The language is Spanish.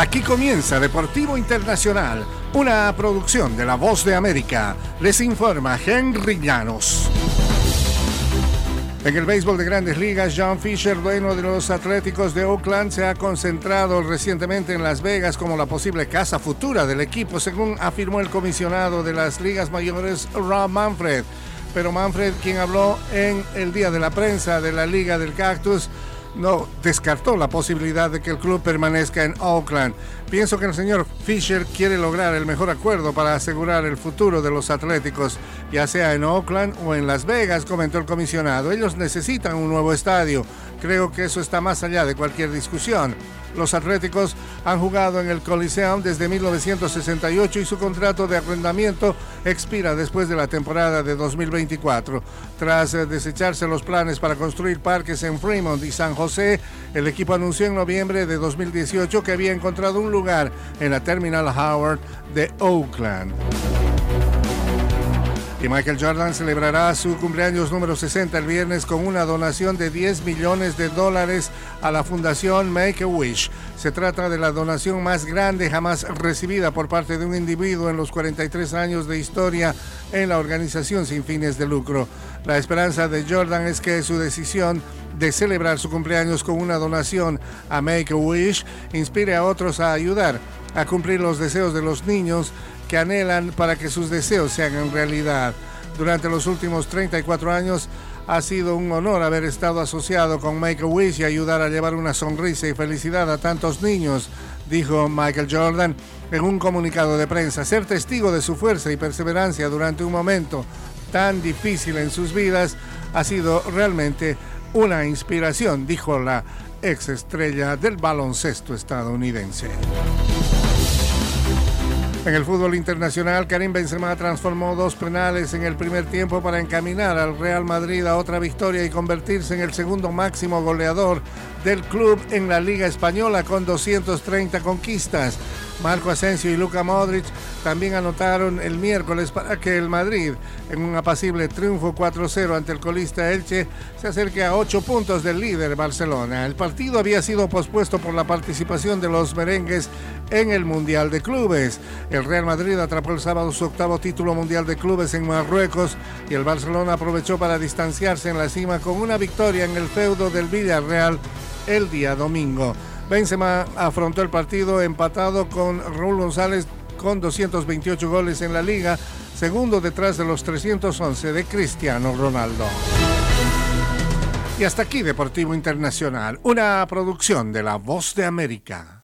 Aquí comienza Deportivo Internacional, una producción de La Voz de América. Les informa Henry Llanos. En el béisbol de grandes ligas, John Fisher, dueño de los Atléticos de Oakland, se ha concentrado recientemente en Las Vegas como la posible casa futura del equipo, según afirmó el comisionado de las ligas mayores, Rob Manfred. Pero Manfred, quien habló en el día de la prensa de la Liga del Cactus, no descartó la posibilidad de que el club permanezca en Oakland. Pienso que el señor Fisher quiere lograr el mejor acuerdo para asegurar el futuro de los Atléticos, ya sea en Oakland o en Las Vegas, comentó el comisionado. Ellos necesitan un nuevo estadio. Creo que eso está más allá de cualquier discusión. Los Atléticos han jugado en el Coliseum desde 1968 y su contrato de arrendamiento expira después de la temporada de 2024. Tras eh, desecharse los planes para construir parques en Fremont y San José, el equipo anunció en noviembre de 2018 que había encontrado un lugar en la Terminal Howard de Oakland. Y Michael Jordan celebrará su cumpleaños número 60 el viernes con una donación de 10 millones de dólares a la fundación Make a Wish. Se trata de la donación más grande jamás recibida por parte de un individuo en los 43 años de historia en la organización sin fines de lucro. La esperanza de Jordan es que su decisión de celebrar su cumpleaños con una donación a Make a Wish inspire a otros a ayudar a cumplir los deseos de los niños que anhelan para que sus deseos se hagan realidad. Durante los últimos 34 años ha sido un honor haber estado asociado con Make a Wish y ayudar a llevar una sonrisa y felicidad a tantos niños, dijo Michael Jordan en un comunicado de prensa. Ser testigo de su fuerza y perseverancia durante un momento tan difícil en sus vidas ha sido realmente una inspiración, dijo la ex estrella del baloncesto estadounidense. En el fútbol internacional, Karim Benzema transformó dos penales en el primer tiempo para encaminar al Real Madrid a otra victoria y convertirse en el segundo máximo goleador del club en la Liga Española con 230 conquistas. Marco Asensio y Luca Modric también anotaron el miércoles para que el Madrid, en un apacible triunfo 4-0 ante el colista Elche, se acerque a 8 puntos del líder Barcelona. El partido había sido pospuesto por la participación de los merengues en el Mundial de Clubes. El Real Madrid atrapó el sábado su octavo título mundial de clubes en Marruecos y el Barcelona aprovechó para distanciarse en la cima con una victoria en el feudo del Villarreal el día domingo. Benzema afrontó el partido empatado con Raúl González con 228 goles en la liga, segundo detrás de los 311 de Cristiano Ronaldo. Y hasta aquí Deportivo Internacional, una producción de La Voz de América.